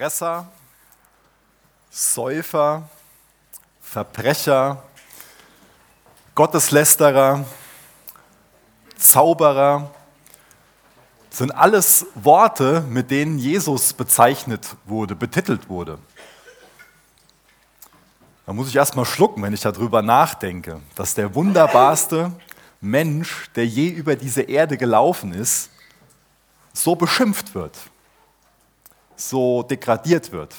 Fresser, Säufer, Verbrecher, Gotteslästerer, Zauberer sind alles Worte, mit denen Jesus bezeichnet wurde, betitelt wurde. Da muss ich erstmal schlucken, wenn ich darüber nachdenke, dass der wunderbarste Mensch, der je über diese Erde gelaufen ist, so beschimpft wird, so degradiert wird.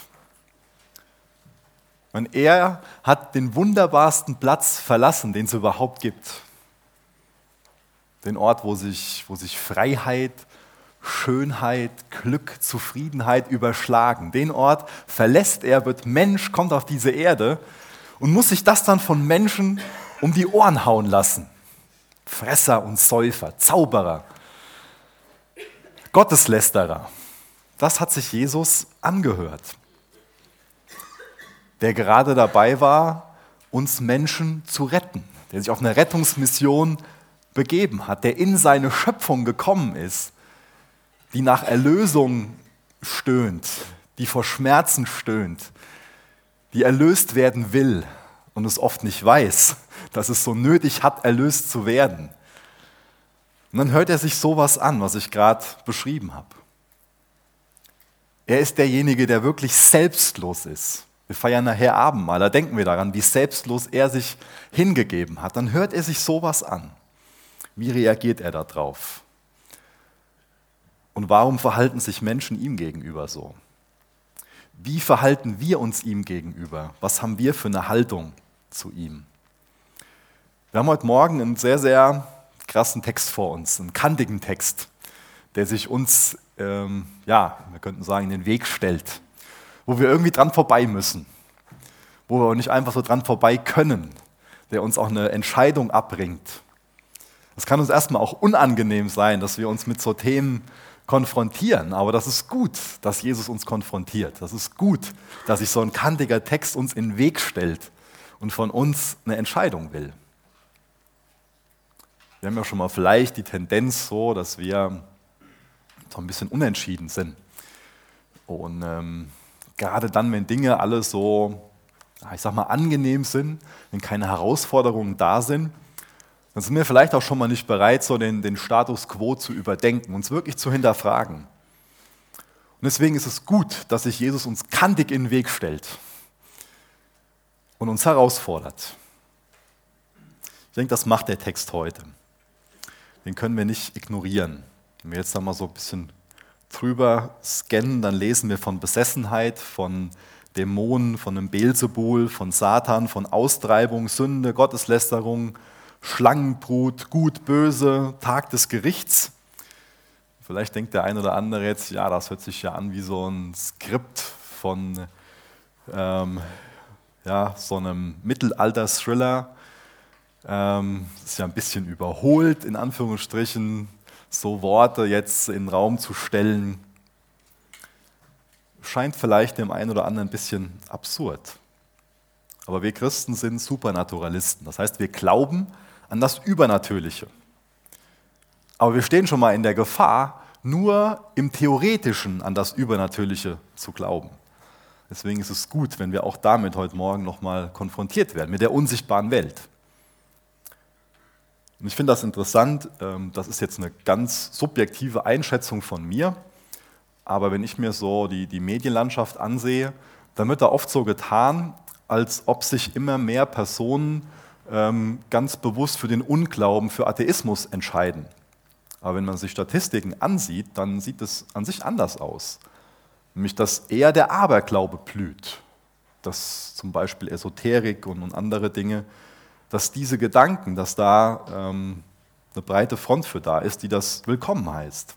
Und er hat den wunderbarsten Platz verlassen, den es überhaupt gibt. Den Ort, wo sich, wo sich Freiheit, Schönheit, Glück, Zufriedenheit überschlagen. Den Ort verlässt er, wird Mensch, kommt auf diese Erde und muss sich das dann von Menschen um die Ohren hauen lassen. Fresser und Säufer, Zauberer, Gotteslästerer. Das hat sich Jesus angehört, der gerade dabei war, uns Menschen zu retten, der sich auf eine Rettungsmission begeben hat, der in seine Schöpfung gekommen ist, die nach Erlösung stöhnt, die vor Schmerzen stöhnt, die erlöst werden will und es oft nicht weiß, dass es so nötig hat, erlöst zu werden. Und dann hört er sich sowas an, was ich gerade beschrieben habe. Er ist derjenige, der wirklich selbstlos ist. Wir feiern nachher Abendmahl, da denken wir daran, wie selbstlos er sich hingegeben hat. Dann hört er sich sowas an. Wie reagiert er darauf? Und warum verhalten sich Menschen ihm gegenüber so? Wie verhalten wir uns ihm gegenüber? Was haben wir für eine Haltung zu ihm? Wir haben heute Morgen einen sehr, sehr krassen Text vor uns, einen kantigen Text, der sich uns, ähm, ja, wir könnten sagen, in den Weg stellt, wo wir irgendwie dran vorbei müssen, wo wir nicht einfach so dran vorbei können, der uns auch eine Entscheidung abbringt. Es kann uns erstmal auch unangenehm sein, dass wir uns mit so Themen konfrontieren, aber das ist gut, dass Jesus uns konfrontiert. Das ist gut, dass sich so ein kantiger Text uns in den Weg stellt und von uns eine Entscheidung will. Wir haben ja schon mal vielleicht die Tendenz so, dass wir so ein bisschen unentschieden sind. Und ähm, gerade dann, wenn Dinge alle so, ich sag mal, angenehm sind, wenn keine Herausforderungen da sind, dann sind wir vielleicht auch schon mal nicht bereit, so den, den Status quo zu überdenken, uns wirklich zu hinterfragen. Und deswegen ist es gut, dass sich Jesus uns kantig in den Weg stellt und uns herausfordert. Ich denke, das macht der Text heute den können wir nicht ignorieren. Wenn wir jetzt da mal so ein bisschen drüber scannen, dann lesen wir von Besessenheit, von Dämonen, von einem Beelzebul, von Satan, von Austreibung, Sünde, Gotteslästerung, Schlangenbrut, Gut, Böse, Tag des Gerichts. Vielleicht denkt der eine oder andere jetzt, ja, das hört sich ja an wie so ein Skript von ähm, ja, so einem Mittelalter-Thriller ähm, ist ja ein bisschen überholt, in Anführungsstrichen, so Worte jetzt in den Raum zu stellen. Scheint vielleicht dem einen oder anderen ein bisschen absurd. Aber wir Christen sind Supernaturalisten. Das heißt, wir glauben an das Übernatürliche. Aber wir stehen schon mal in der Gefahr, nur im Theoretischen an das Übernatürliche zu glauben. Deswegen ist es gut, wenn wir auch damit heute Morgen nochmal konfrontiert werden, mit der unsichtbaren Welt. Und ich finde das interessant, ähm, das ist jetzt eine ganz subjektive Einschätzung von mir, aber wenn ich mir so die, die Medienlandschaft ansehe, dann wird da oft so getan, als ob sich immer mehr Personen ähm, ganz bewusst für den Unglauben, für Atheismus entscheiden. Aber wenn man sich Statistiken ansieht, dann sieht es an sich anders aus. Nämlich, dass eher der Aberglaube blüht. Dass zum Beispiel Esoterik und andere Dinge dass diese Gedanken, dass da ähm, eine breite Front für da ist, die das willkommen heißt.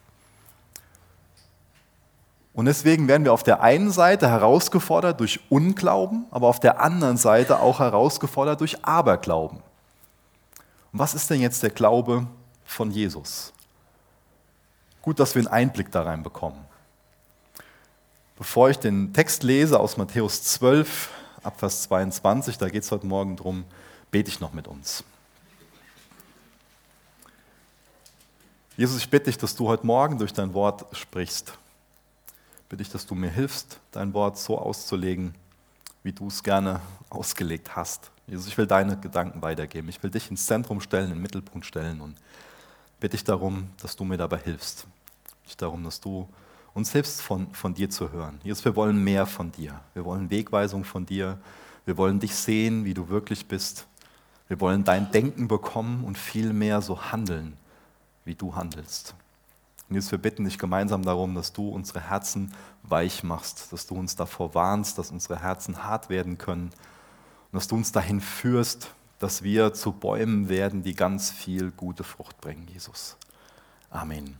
Und deswegen werden wir auf der einen Seite herausgefordert durch Unglauben, aber auf der anderen Seite auch herausgefordert durch Aberglauben. Und was ist denn jetzt der Glaube von Jesus? Gut, dass wir einen Einblick da rein bekommen. Bevor ich den Text lese aus Matthäus 12, Abvers 22, da geht es heute Morgen darum, bete ich noch mit uns. Jesus, ich bitte dich, dass du heute Morgen durch dein Wort sprichst. bitte ich, dass du mir hilfst, dein Wort so auszulegen, wie du es gerne ausgelegt hast. Jesus, ich will deine Gedanken weitergeben. Ich will dich ins Zentrum stellen, in den Mittelpunkt stellen und bitte ich darum, dass du mir dabei hilfst. Ich darum, dass du uns hilfst, von, von dir zu hören. Jesus, wir wollen mehr von dir. Wir wollen Wegweisung von dir. Wir wollen dich sehen, wie du wirklich bist. Wir wollen dein Denken bekommen und viel mehr so handeln, wie du handelst. Und jetzt wir bitten dich gemeinsam darum, dass du unsere Herzen weich machst, dass du uns davor warnst, dass unsere Herzen hart werden können und dass du uns dahin führst, dass wir zu Bäumen werden, die ganz viel gute Frucht bringen, Jesus. Amen.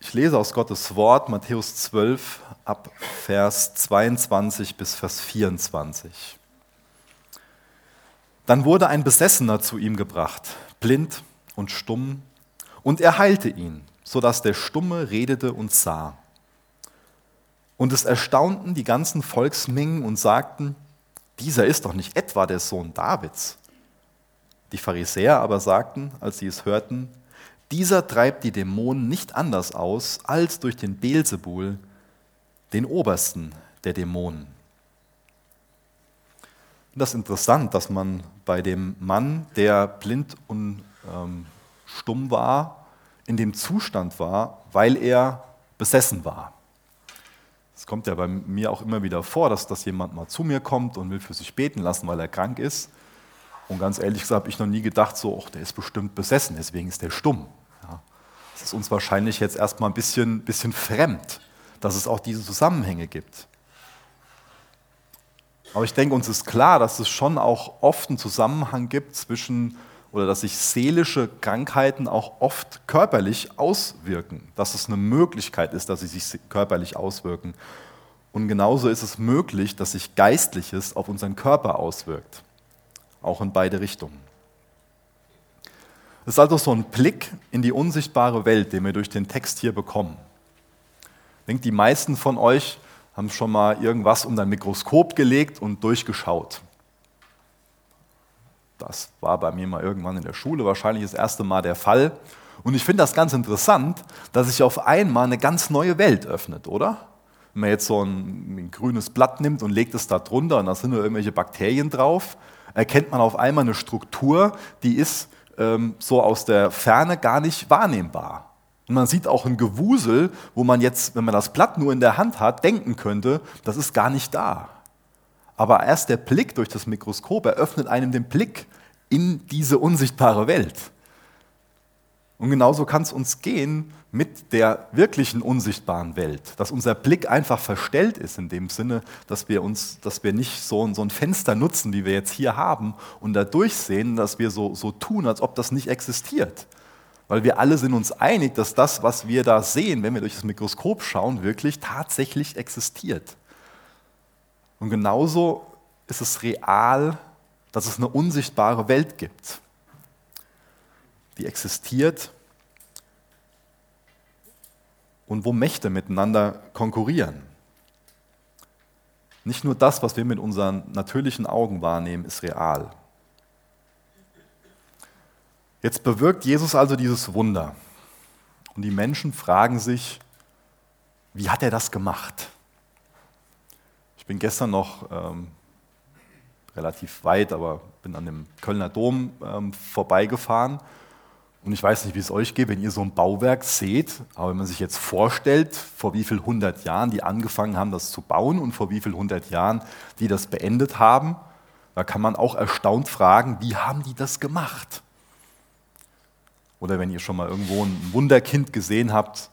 Ich lese aus Gottes Wort Matthäus 12 ab Vers 22 bis Vers 24. Dann wurde ein Besessener zu ihm gebracht, blind und stumm, und er heilte ihn, sodass der Stumme redete und sah. Und es erstaunten die ganzen Volksmengen und sagten, dieser ist doch nicht etwa der Sohn Davids. Die Pharisäer aber sagten, als sie es hörten, dieser treibt die Dämonen nicht anders aus als durch den Beelzebul, den Obersten der Dämonen. Das ist interessant, dass man bei dem Mann, der blind und ähm, stumm war, in dem Zustand war, weil er besessen war. Es kommt ja bei mir auch immer wieder vor, dass, dass jemand mal zu mir kommt und will für sich beten lassen, weil er krank ist. Und ganz ehrlich gesagt habe ich noch nie gedacht, so, ach, der ist bestimmt besessen, deswegen ist der stumm. Ja. Das ist uns wahrscheinlich jetzt erstmal ein bisschen, bisschen fremd, dass es auch diese Zusammenhänge gibt. Aber ich denke, uns ist klar, dass es schon auch oft einen Zusammenhang gibt zwischen oder dass sich seelische Krankheiten auch oft körperlich auswirken, dass es eine Möglichkeit ist, dass sie sich körperlich auswirken. Und genauso ist es möglich, dass sich Geistliches auf unseren Körper auswirkt, auch in beide Richtungen. Es ist also so ein Blick in die unsichtbare Welt, den wir durch den Text hier bekommen. Ich denke, die meisten von euch haben schon mal irgendwas unter ein Mikroskop gelegt und durchgeschaut. Das war bei mir mal irgendwann in der Schule wahrscheinlich das erste Mal der Fall. Und ich finde das ganz interessant, dass sich auf einmal eine ganz neue Welt öffnet, oder? Wenn man jetzt so ein, ein grünes Blatt nimmt und legt es da drunter und da sind nur irgendwelche Bakterien drauf, erkennt man auf einmal eine Struktur, die ist ähm, so aus der Ferne gar nicht wahrnehmbar. Und man sieht auch ein Gewusel, wo man jetzt, wenn man das Blatt nur in der Hand hat, denken könnte, das ist gar nicht da. Aber erst der Blick durch das Mikroskop eröffnet einem den Blick in diese unsichtbare Welt. Und genauso kann es uns gehen mit der wirklichen unsichtbaren Welt, dass unser Blick einfach verstellt ist in dem Sinne, dass wir uns, dass wir nicht so, so ein Fenster nutzen, wie wir jetzt hier haben, und da durchsehen, dass wir so, so tun, als ob das nicht existiert. Weil wir alle sind uns einig, dass das, was wir da sehen, wenn wir durch das Mikroskop schauen, wirklich tatsächlich existiert. Und genauso ist es real, dass es eine unsichtbare Welt gibt, die existiert und wo Mächte miteinander konkurrieren. Nicht nur das, was wir mit unseren natürlichen Augen wahrnehmen, ist real. Jetzt bewirkt Jesus also dieses Wunder. Und die Menschen fragen sich, wie hat er das gemacht? bin gestern noch ähm, relativ weit, aber bin an dem Kölner Dom ähm, vorbeigefahren. Und ich weiß nicht, wie es euch geht, wenn ihr so ein Bauwerk seht, aber wenn man sich jetzt vorstellt, vor wie vielen hundert Jahren die angefangen haben, das zu bauen und vor wie vielen hundert Jahren die das beendet haben, da kann man auch erstaunt fragen, wie haben die das gemacht? Oder wenn ihr schon mal irgendwo ein Wunderkind gesehen habt,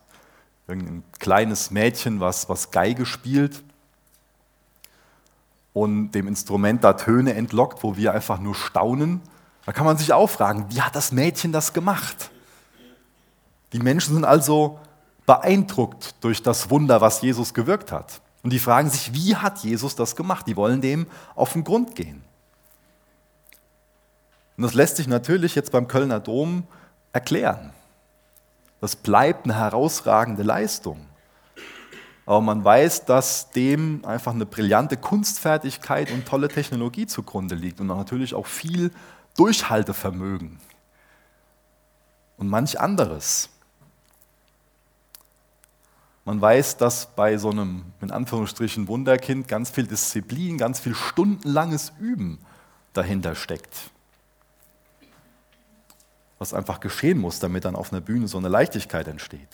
irgendein kleines Mädchen, was, was Geige spielt, und dem Instrument da Töne entlockt, wo wir einfach nur staunen. Da kann man sich auch fragen, wie hat das Mädchen das gemacht? Die Menschen sind also beeindruckt durch das Wunder, was Jesus gewirkt hat. Und die fragen sich, wie hat Jesus das gemacht? Die wollen dem auf den Grund gehen. Und das lässt sich natürlich jetzt beim Kölner Dom erklären. Das bleibt eine herausragende Leistung aber man weiß, dass dem einfach eine brillante Kunstfertigkeit und tolle Technologie zugrunde liegt und natürlich auch viel Durchhaltevermögen und manch anderes. Man weiß, dass bei so einem, in Anführungsstrichen, Wunderkind ganz viel Disziplin, ganz viel stundenlanges Üben dahinter steckt. Was einfach geschehen muss, damit dann auf einer Bühne so eine Leichtigkeit entsteht.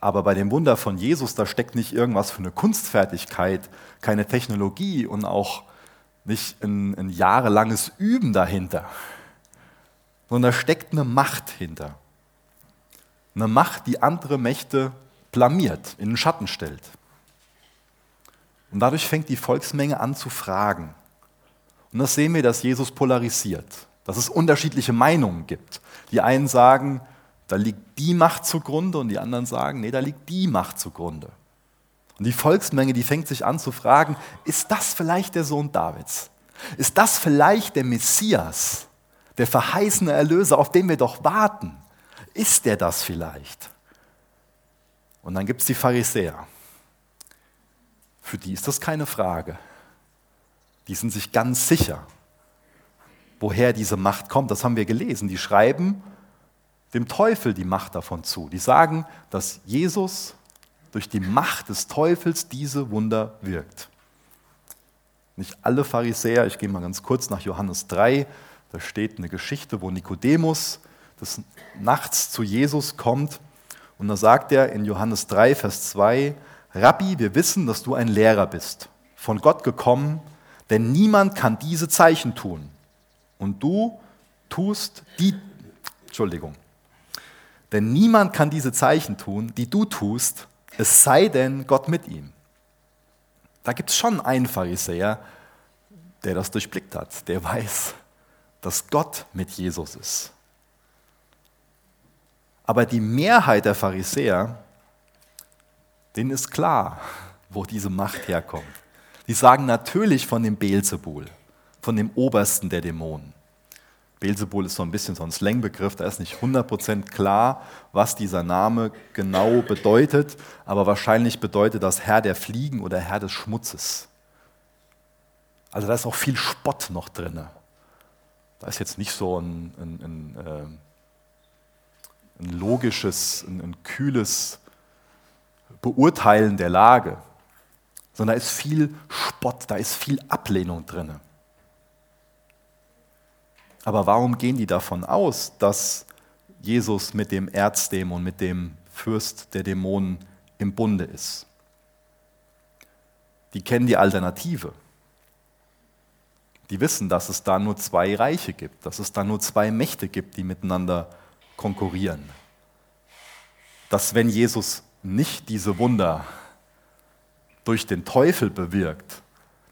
Aber bei dem Wunder von Jesus, da steckt nicht irgendwas für eine Kunstfertigkeit, keine Technologie und auch nicht ein, ein jahrelanges Üben dahinter, sondern da steckt eine Macht hinter. Eine Macht, die andere Mächte blamiert, in den Schatten stellt. Und dadurch fängt die Volksmenge an zu fragen. Und das sehen wir, dass Jesus polarisiert, dass es unterschiedliche Meinungen gibt. Die einen sagen, da liegt die Macht zugrunde und die anderen sagen, nee, da liegt die Macht zugrunde. Und die Volksmenge, die fängt sich an zu fragen, ist das vielleicht der Sohn Davids? Ist das vielleicht der Messias, der verheißene Erlöser, auf den wir doch warten? Ist der das vielleicht? Und dann gibt es die Pharisäer. Für die ist das keine Frage. Die sind sich ganz sicher, woher diese Macht kommt. Das haben wir gelesen. Die schreiben, dem Teufel die Macht davon zu. Die sagen, dass Jesus durch die Macht des Teufels diese Wunder wirkt. Nicht alle Pharisäer, ich gehe mal ganz kurz nach Johannes 3, da steht eine Geschichte, wo Nikodemus des Nachts zu Jesus kommt und da sagt er in Johannes 3, Vers 2, Rabbi, wir wissen, dass du ein Lehrer bist, von Gott gekommen, denn niemand kann diese Zeichen tun. Und du tust die, Entschuldigung, denn niemand kann diese Zeichen tun, die du tust, es sei denn Gott mit ihm. Da gibt es schon einen Pharisäer, der das durchblickt hat, der weiß, dass Gott mit Jesus ist. Aber die Mehrheit der Pharisäer, denen ist klar, wo diese Macht herkommt. Die sagen natürlich von dem Beelzebul, von dem Obersten der Dämonen. Beelzebul ist so ein bisschen so ein Slangbegriff, da ist nicht 100% klar, was dieser Name genau bedeutet, aber wahrscheinlich bedeutet das Herr der Fliegen oder Herr des Schmutzes. Also da ist auch viel Spott noch drin. Da ist jetzt nicht so ein, ein, ein, äh, ein logisches, ein, ein kühles Beurteilen der Lage, sondern da ist viel Spott, da ist viel Ablehnung drin. Aber warum gehen die davon aus, dass Jesus mit dem Erzdämon, mit dem Fürst der Dämonen im Bunde ist? Die kennen die Alternative. Die wissen, dass es da nur zwei Reiche gibt, dass es da nur zwei Mächte gibt, die miteinander konkurrieren. Dass wenn Jesus nicht diese Wunder durch den Teufel bewirkt,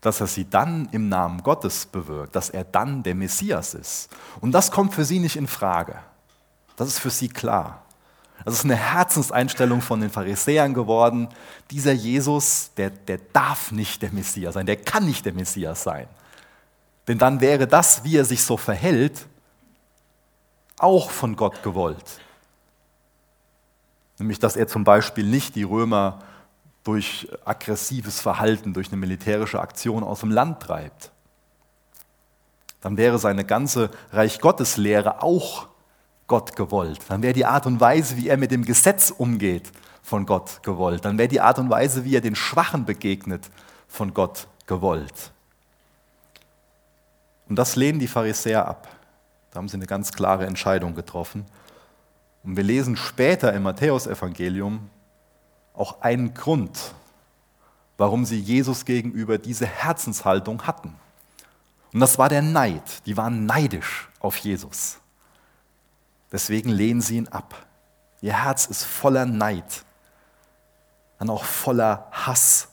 dass er sie dann im Namen Gottes bewirkt, dass er dann der Messias ist. Und das kommt für sie nicht in Frage. Das ist für sie klar. Das ist eine Herzenseinstellung von den Pharisäern geworden. Dieser Jesus, der, der darf nicht der Messias sein, der kann nicht der Messias sein. Denn dann wäre das, wie er sich so verhält, auch von Gott gewollt. Nämlich, dass er zum Beispiel nicht die Römer durch aggressives Verhalten, durch eine militärische Aktion aus dem Land treibt. Dann wäre seine ganze Reich Gottes Lehre auch Gott gewollt. Dann wäre die Art und Weise, wie er mit dem Gesetz umgeht, von Gott gewollt. Dann wäre die Art und Weise, wie er den Schwachen begegnet, von Gott gewollt. Und das lehnen die Pharisäer ab. Da haben sie eine ganz klare Entscheidung getroffen. Und wir lesen später im Matthäusevangelium, auch einen Grund, warum sie Jesus gegenüber diese Herzenshaltung hatten. Und das war der Neid. Die waren neidisch auf Jesus. Deswegen lehnen sie ihn ab. Ihr Herz ist voller Neid, dann auch voller Hass.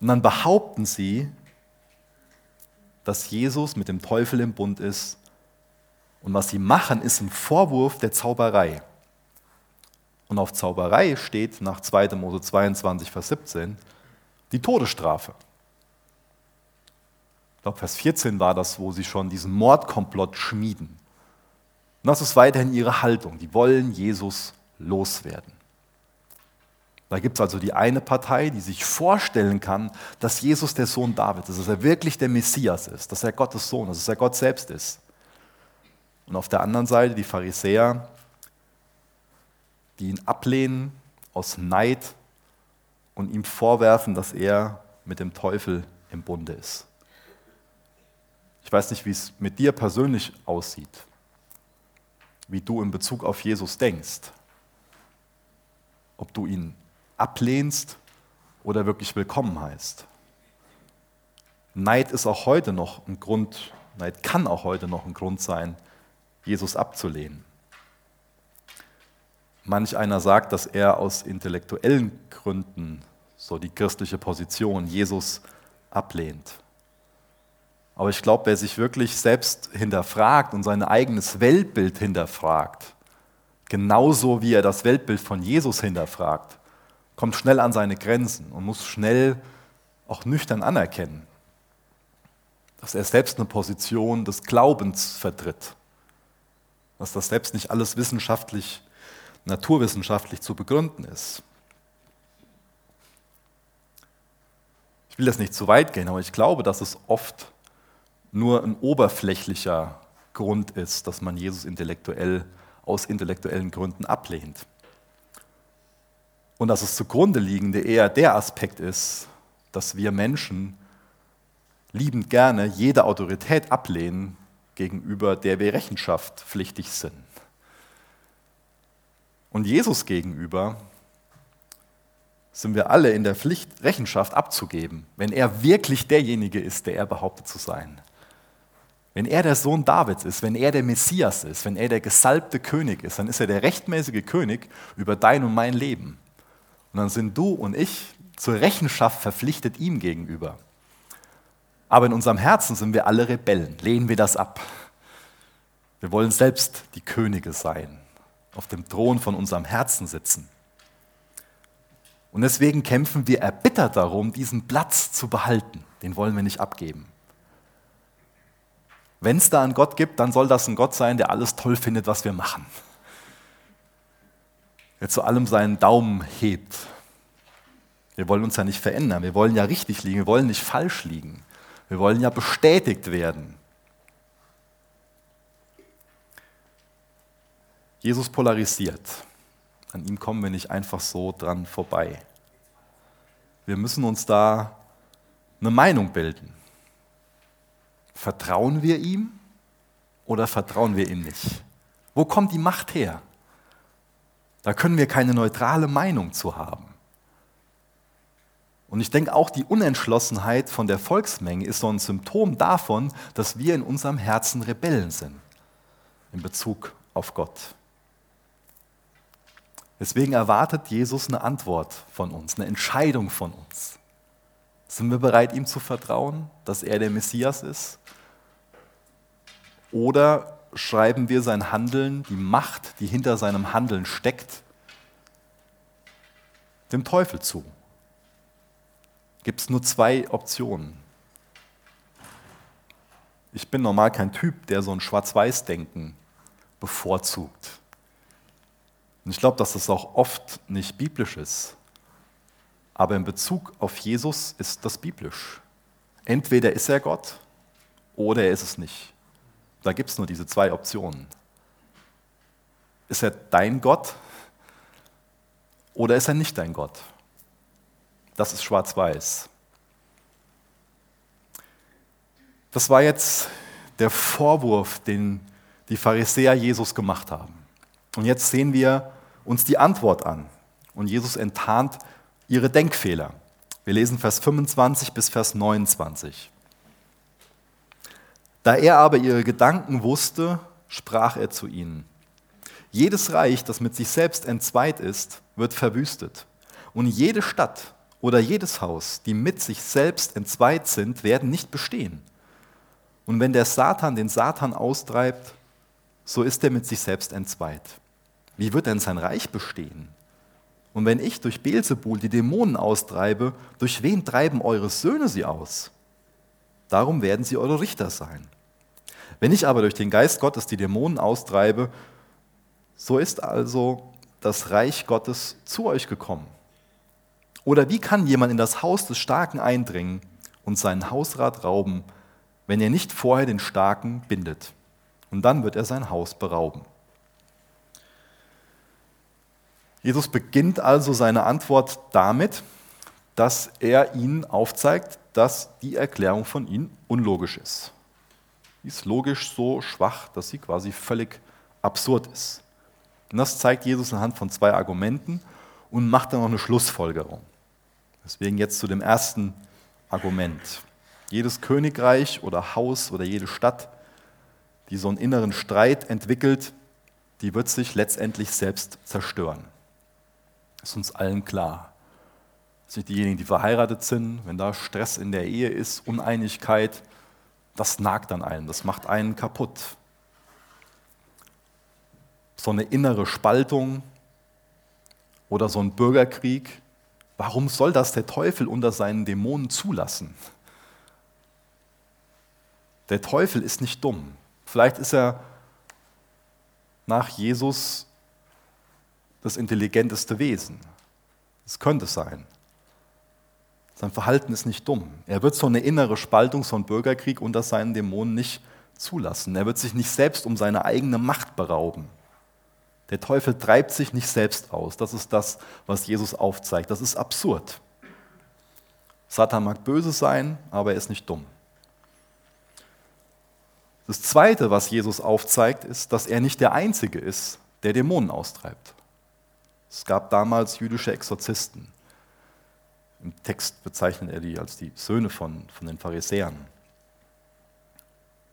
Und dann behaupten sie, dass Jesus mit dem Teufel im Bund ist. Und was sie machen, ist ein Vorwurf der Zauberei. Und auf Zauberei steht nach 2. Mose 22, Vers 17 die Todesstrafe. Ich glaube, Vers 14 war das, wo sie schon diesen Mordkomplott schmieden. Und das ist weiterhin ihre Haltung. Die wollen Jesus loswerden. Da gibt es also die eine Partei, die sich vorstellen kann, dass Jesus der Sohn Davids ist, dass er wirklich der Messias ist, dass er Gottes Sohn ist, dass er Gott selbst ist. Und auf der anderen Seite die Pharisäer, die ihn ablehnen aus Neid und ihm vorwerfen, dass er mit dem Teufel im Bunde ist. Ich weiß nicht, wie es mit dir persönlich aussieht, wie du in Bezug auf Jesus denkst, ob du ihn ablehnst oder wirklich willkommen heißt. Neid ist auch heute noch ein Grund, Neid kann auch heute noch ein Grund sein, Jesus abzulehnen. Manch einer sagt, dass er aus intellektuellen Gründen so die christliche Position Jesus ablehnt. Aber ich glaube, wer sich wirklich selbst hinterfragt und sein eigenes Weltbild hinterfragt, genauso wie er das Weltbild von Jesus hinterfragt, kommt schnell an seine Grenzen und muss schnell auch nüchtern anerkennen, dass er selbst eine Position des Glaubens vertritt, dass das selbst nicht alles wissenschaftlich, naturwissenschaftlich zu begründen ist. Ich will das nicht zu weit gehen, aber ich glaube, dass es oft nur ein oberflächlicher Grund ist, dass man Jesus intellektuell aus intellektuellen Gründen ablehnt. Und dass es zugrunde liegende eher der Aspekt ist, dass wir Menschen liebend gerne jede Autorität ablehnen, gegenüber der wir Rechenschaft pflichtig sind. Und Jesus gegenüber sind wir alle in der Pflicht, Rechenschaft abzugeben, wenn er wirklich derjenige ist, der er behauptet zu sein. Wenn er der Sohn Davids ist, wenn er der Messias ist, wenn er der gesalbte König ist, dann ist er der rechtmäßige König über dein und mein Leben. Und dann sind du und ich zur Rechenschaft verpflichtet ihm gegenüber. Aber in unserem Herzen sind wir alle Rebellen, lehnen wir das ab. Wir wollen selbst die Könige sein, auf dem Thron von unserem Herzen sitzen. Und deswegen kämpfen wir erbittert darum, diesen Platz zu behalten. Den wollen wir nicht abgeben. Wenn es da einen Gott gibt, dann soll das ein Gott sein, der alles toll findet, was wir machen. Der zu allem seinen Daumen hebt. Wir wollen uns ja nicht verändern. Wir wollen ja richtig liegen. Wir wollen nicht falsch liegen. Wir wollen ja bestätigt werden. Jesus polarisiert. An ihm kommen wir nicht einfach so dran vorbei. Wir müssen uns da eine Meinung bilden. Vertrauen wir ihm oder vertrauen wir ihm nicht? Wo kommt die Macht her? Da können wir keine neutrale Meinung zu haben. Und ich denke auch, die Unentschlossenheit von der Volksmenge ist so ein Symptom davon, dass wir in unserem Herzen Rebellen sind in Bezug auf Gott. Deswegen erwartet Jesus eine Antwort von uns, eine Entscheidung von uns. Sind wir bereit, ihm zu vertrauen, dass er der Messias ist? Oder schreiben wir sein Handeln, die Macht, die hinter seinem Handeln steckt, dem Teufel zu? gibt es nur zwei Optionen. Ich bin normal kein Typ, der so ein Schwarz-Weiß-Denken bevorzugt. Und ich glaube, dass das auch oft nicht biblisch ist. Aber in Bezug auf Jesus ist das biblisch. Entweder ist er Gott oder er ist es nicht. Da gibt es nur diese zwei Optionen. Ist er dein Gott oder ist er nicht dein Gott? Das ist schwarz-weiß. Das war jetzt der Vorwurf, den die Pharisäer Jesus gemacht haben. Und jetzt sehen wir uns die Antwort an. Und Jesus enttarnt ihre Denkfehler. Wir lesen Vers 25 bis Vers 29. Da er aber ihre Gedanken wusste, sprach er zu ihnen. Jedes Reich, das mit sich selbst entzweit ist, wird verwüstet. Und jede Stadt, oder jedes Haus, die mit sich selbst entzweit sind, werden nicht bestehen. Und wenn der Satan den Satan austreibt, so ist er mit sich selbst entzweit. Wie wird denn sein Reich bestehen? Und wenn ich durch Beelzebul die Dämonen austreibe, durch wen treiben eure Söhne sie aus? Darum werden sie eure Richter sein. Wenn ich aber durch den Geist Gottes die Dämonen austreibe, so ist also das Reich Gottes zu euch gekommen. Oder wie kann jemand in das Haus des Starken eindringen und seinen Hausrat rauben, wenn er nicht vorher den Starken bindet? Und dann wird er sein Haus berauben. Jesus beginnt also seine Antwort damit, dass er ihnen aufzeigt, dass die Erklärung von ihnen unlogisch ist. Die ist logisch so schwach, dass sie quasi völlig absurd ist. Und das zeigt Jesus anhand von zwei Argumenten und macht dann noch eine Schlussfolgerung. Deswegen jetzt zu dem ersten Argument. Jedes Königreich oder Haus oder jede Stadt, die so einen inneren Streit entwickelt, die wird sich letztendlich selbst zerstören. Ist uns allen klar. Das sind diejenigen, die verheiratet sind, wenn da Stress in der Ehe ist, Uneinigkeit, das nagt an einen, das macht einen kaputt. So eine innere Spaltung oder so ein Bürgerkrieg, warum soll das der Teufel unter seinen Dämonen zulassen? Der Teufel ist nicht dumm. Vielleicht ist er nach Jesus das intelligenteste Wesen. Das könnte sein. Sein Verhalten ist nicht dumm. Er wird so eine innere Spaltung, so einen Bürgerkrieg unter seinen Dämonen nicht zulassen. Er wird sich nicht selbst um seine eigene Macht berauben. Der Teufel treibt sich nicht selbst aus. Das ist das, was Jesus aufzeigt. Das ist absurd. Satan mag böse sein, aber er ist nicht dumm. Das Zweite, was Jesus aufzeigt, ist, dass er nicht der Einzige ist, der Dämonen austreibt. Es gab damals jüdische Exorzisten. Im Text bezeichnet er die als die Söhne von, von den Pharisäern.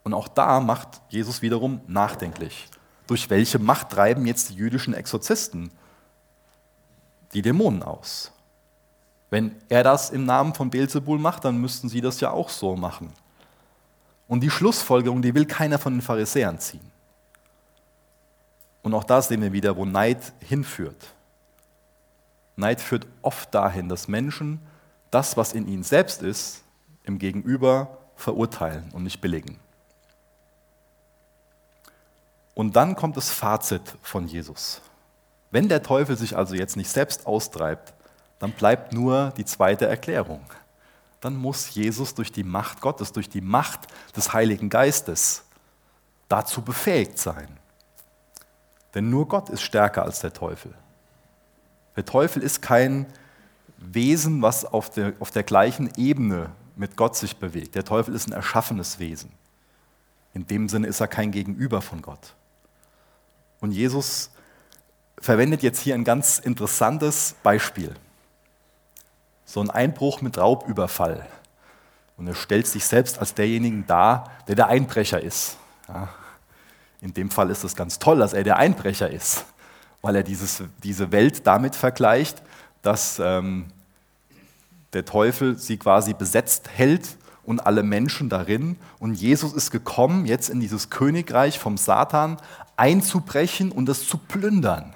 Und auch da macht Jesus wiederum nachdenklich. Durch welche Macht treiben jetzt die jüdischen Exorzisten die Dämonen aus? Wenn er das im Namen von Beelzebul macht, dann müssten sie das ja auch so machen. Und die Schlussfolgerung, die will keiner von den Pharisäern ziehen. Und auch da sehen wir wieder, wo Neid hinführt. Neid führt oft dahin, dass Menschen das, was in ihnen selbst ist, im Gegenüber verurteilen und nicht billigen. Und dann kommt das Fazit von Jesus. Wenn der Teufel sich also jetzt nicht selbst austreibt, dann bleibt nur die zweite Erklärung. Dann muss Jesus durch die Macht Gottes, durch die Macht des Heiligen Geistes dazu befähigt sein. Denn nur Gott ist stärker als der Teufel. Der Teufel ist kein Wesen, was auf der, auf der gleichen Ebene mit Gott sich bewegt. Der Teufel ist ein erschaffenes Wesen. In dem Sinne ist er kein Gegenüber von Gott. Und Jesus verwendet jetzt hier ein ganz interessantes Beispiel. So ein Einbruch mit Raubüberfall. Und er stellt sich selbst als derjenigen dar, der der Einbrecher ist. Ja. In dem Fall ist es ganz toll, dass er der Einbrecher ist weil er dieses, diese Welt damit vergleicht, dass ähm, der Teufel sie quasi besetzt hält und alle Menschen darin. Und Jesus ist gekommen, jetzt in dieses Königreich vom Satan einzubrechen und es zu plündern.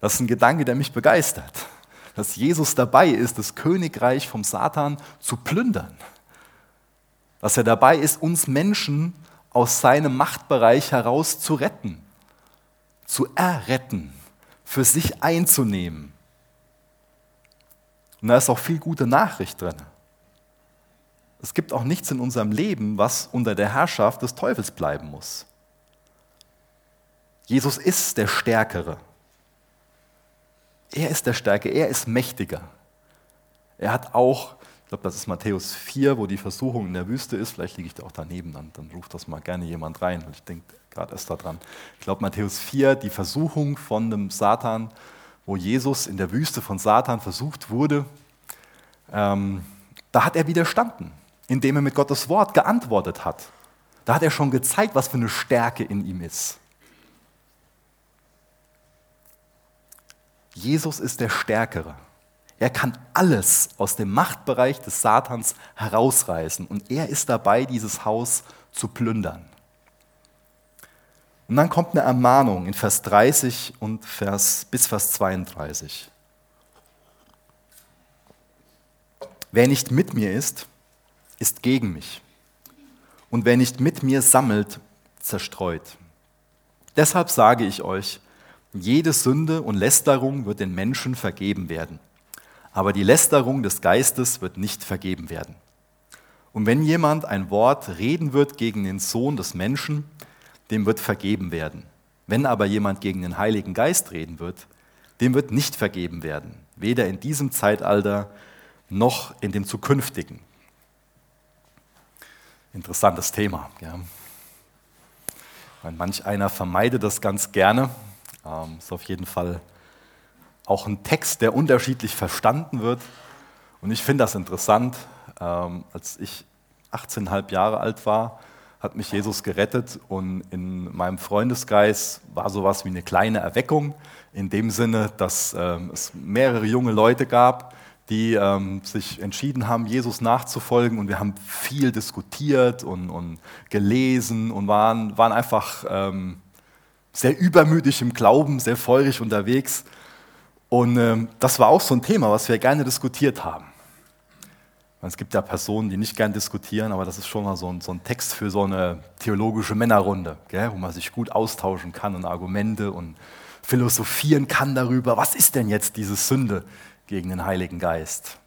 Das ist ein Gedanke, der mich begeistert. Dass Jesus dabei ist, das Königreich vom Satan zu plündern. Dass er dabei ist, uns Menschen aus seinem Machtbereich heraus zu retten zu erretten, für sich einzunehmen. Und da ist auch viel gute Nachricht drin. Es gibt auch nichts in unserem Leben, was unter der Herrschaft des Teufels bleiben muss. Jesus ist der Stärkere. Er ist der Stärke, er ist mächtiger. Er hat auch glaube, das ist Matthäus 4, wo die Versuchung in der Wüste ist. Vielleicht liege ich da auch daneben, dann, dann ruft das mal gerne jemand rein, weil ich denke gerade erst daran. Ich glaube, Matthäus 4, die Versuchung von dem Satan, wo Jesus in der Wüste von Satan versucht wurde, ähm, da hat er widerstanden, indem er mit Gottes Wort geantwortet hat. Da hat er schon gezeigt, was für eine Stärke in ihm ist. Jesus ist der Stärkere. Er kann alles aus dem Machtbereich des Satans herausreißen und er ist dabei, dieses Haus zu plündern. Und dann kommt eine Ermahnung in Vers 30 und Vers, bis Vers 32. Wer nicht mit mir ist, ist gegen mich. Und wer nicht mit mir sammelt, zerstreut. Deshalb sage ich euch, jede Sünde und Lästerung wird den Menschen vergeben werden aber die Lästerung des Geistes wird nicht vergeben werden. Und wenn jemand ein Wort reden wird gegen den Sohn des Menschen, dem wird vergeben werden. Wenn aber jemand gegen den Heiligen Geist reden wird, dem wird nicht vergeben werden, weder in diesem Zeitalter noch in dem zukünftigen. Interessantes Thema. Ja. Manch einer vermeidet das ganz gerne. Ähm, ist auf jeden Fall auch ein Text, der unterschiedlich verstanden wird. Und ich finde das interessant. Ähm, als ich 18,5 Jahre alt war, hat mich Jesus gerettet und in meinem Freundeskreis war sowas wie eine kleine Erweckung, in dem Sinne, dass ähm, es mehrere junge Leute gab, die ähm, sich entschieden haben, Jesus nachzufolgen und wir haben viel diskutiert und, und gelesen und waren, waren einfach ähm, sehr übermütig im Glauben, sehr feurig unterwegs. Und ähm, das war auch so ein Thema, was wir gerne diskutiert haben. Es gibt ja Personen, die nicht gern diskutieren, aber das ist schon mal so ein, so ein Text für so eine theologische Männerrunde, gell, wo man sich gut austauschen kann und Argumente und philosophieren kann darüber, was ist denn jetzt diese Sünde gegen den Heiligen Geist.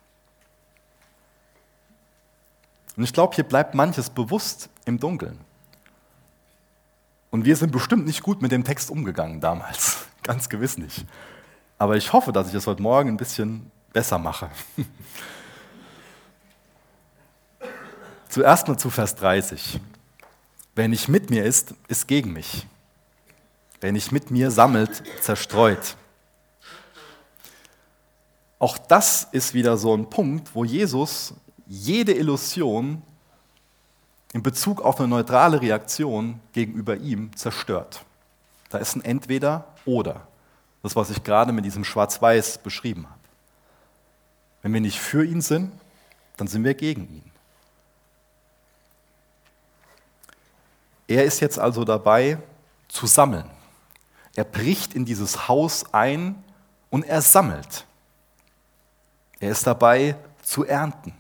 Und ich glaube, hier bleibt manches bewusst im Dunkeln. Und wir sind bestimmt nicht gut mit dem Text umgegangen damals, ganz gewiss nicht. Aber ich hoffe, dass ich es heute Morgen ein bisschen besser mache. Zuerst mal zu Vers 30. Wer nicht mit mir ist, ist gegen mich. Wer nicht mit mir sammelt, zerstreut. Auch das ist wieder so ein Punkt, wo Jesus jede Illusion in Bezug auf eine neutrale Reaktion gegenüber ihm zerstört. Da ist ein Entweder oder. Das, was ich gerade mit diesem Schwarz-Weiß beschrieben habe. Wenn wir nicht für ihn sind, dann sind wir gegen ihn. Er ist jetzt also dabei zu sammeln. Er bricht in dieses Haus ein und er sammelt. Er ist dabei zu ernten.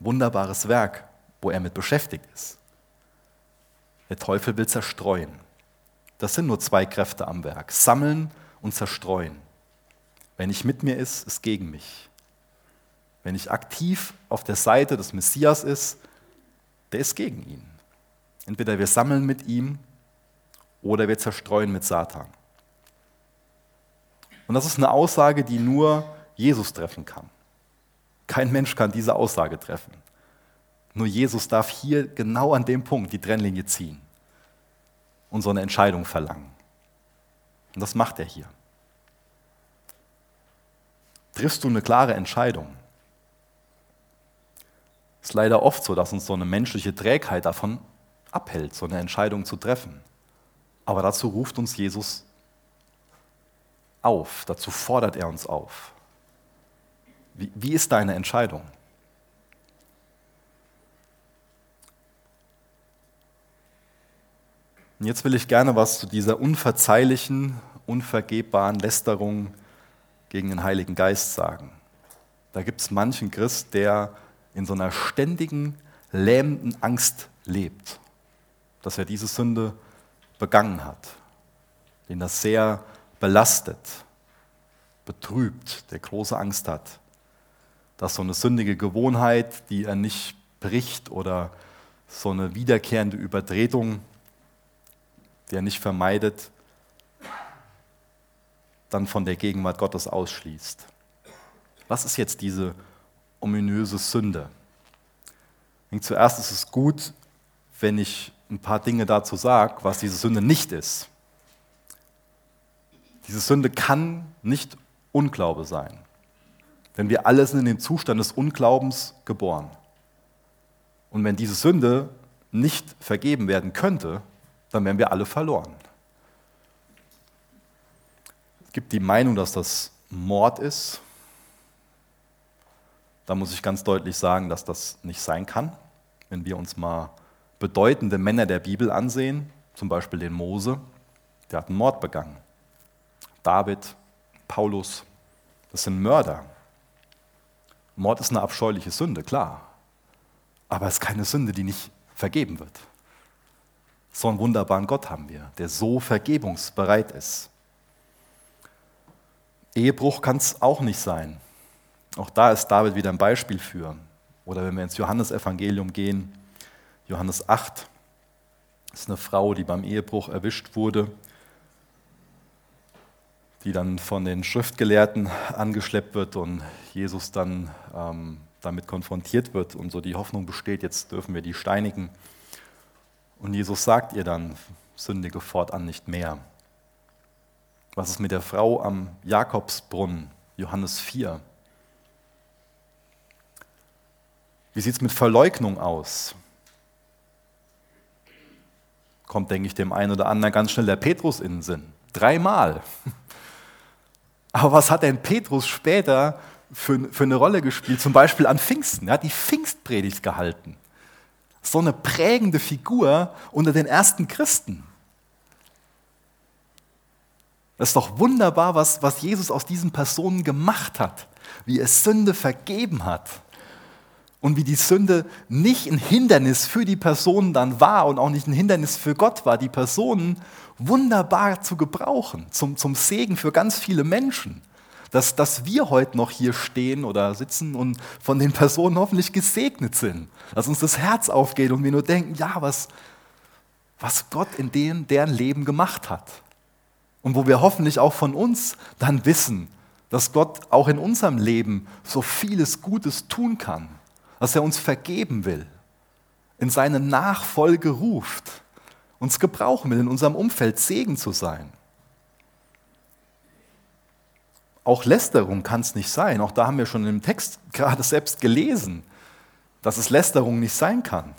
Wunderbares Werk, wo er mit beschäftigt ist. Der Teufel will zerstreuen. Das sind nur zwei Kräfte am Werk. Sammeln und zerstreuen. Wenn nicht mit mir ist, ist gegen mich. Wenn ich aktiv auf der Seite des Messias ist, der ist gegen ihn. Entweder wir sammeln mit ihm oder wir zerstreuen mit Satan. Und das ist eine Aussage, die nur Jesus treffen kann. Kein Mensch kann diese Aussage treffen. Nur Jesus darf hier genau an dem Punkt die Trennlinie ziehen und so eine Entscheidung verlangen. Und das macht er hier. Triffst du eine klare Entscheidung? Ist leider oft so, dass uns so eine menschliche Trägheit davon abhält, so eine Entscheidung zu treffen. Aber dazu ruft uns Jesus auf, dazu fordert er uns auf. Wie, wie ist deine Entscheidung? Und jetzt will ich gerne was zu dieser unverzeihlichen, unvergebbaren Lästerung gegen den Heiligen Geist sagen. Da gibt es manchen Christ, der in so einer ständigen, lähmenden Angst lebt dass er diese Sünde begangen hat, den das sehr belastet, betrübt, der große Angst hat, dass so eine sündige Gewohnheit, die er nicht bricht oder so eine wiederkehrende Übertretung, die er nicht vermeidet, dann von der Gegenwart Gottes ausschließt. Was ist jetzt diese ominöse Sünde? Zuerst ist es gut, wenn ich ein paar Dinge dazu sage, was diese Sünde nicht ist. Diese Sünde kann nicht Unglaube sein. Denn wir alle sind in den Zustand des Unglaubens geboren. Und wenn diese Sünde nicht vergeben werden könnte, dann wären wir alle verloren. Es gibt die Meinung, dass das Mord ist. Da muss ich ganz deutlich sagen, dass das nicht sein kann. Wenn wir uns mal bedeutende Männer der Bibel ansehen, zum Beispiel den Mose, der hat einen Mord begangen. David, Paulus, das sind Mörder. Mord ist eine abscheuliche Sünde, klar. Aber es ist keine Sünde, die nicht vergeben wird. So einen wunderbaren Gott haben wir, der so vergebungsbereit ist. Ehebruch kann es auch nicht sein. Auch da ist David wieder ein Beispiel für. Oder wenn wir ins Johannesevangelium gehen, Johannes 8 ist eine Frau, die beim Ehebruch erwischt wurde. die dann von den Schriftgelehrten angeschleppt wird und Jesus dann ähm, damit konfrontiert wird und so die Hoffnung besteht, jetzt dürfen wir die steinigen. Und Jesus sagt ihr dann, sündige fortan nicht mehr. Was ist mit der Frau am Jakobsbrunnen, Johannes 4? Wie sieht es mit Verleugnung aus? Kommt, denke ich, dem einen oder anderen ganz schnell der Petrus in den Sinn. Dreimal. Aber was hat denn Petrus später für, für eine Rolle gespielt? Zum Beispiel an Pfingsten. Er hat die Pfingstpredigt gehalten. So eine prägende Figur unter den ersten Christen. Das ist doch wunderbar, was, was Jesus aus diesen Personen gemacht hat, wie er Sünde vergeben hat und wie die Sünde nicht ein Hindernis für die Personen dann war und auch nicht ein Hindernis für Gott war, die Personen wunderbar zu gebrauchen, zum, zum Segen für ganz viele Menschen. Dass, dass wir heute noch hier stehen oder sitzen und von den Personen hoffentlich gesegnet sind. Dass uns das Herz aufgeht und wir nur denken, ja, was, was Gott in denen, deren Leben gemacht hat. Und wo wir hoffentlich auch von uns dann wissen, dass Gott auch in unserem Leben so vieles Gutes tun kann dass er uns vergeben will, in seine Nachfolge ruft, uns gebrauchen will, in unserem Umfeld Segen zu sein. Auch Lästerung kann es nicht sein. Auch da haben wir schon im Text gerade selbst gelesen, dass es Lästerung nicht sein kann.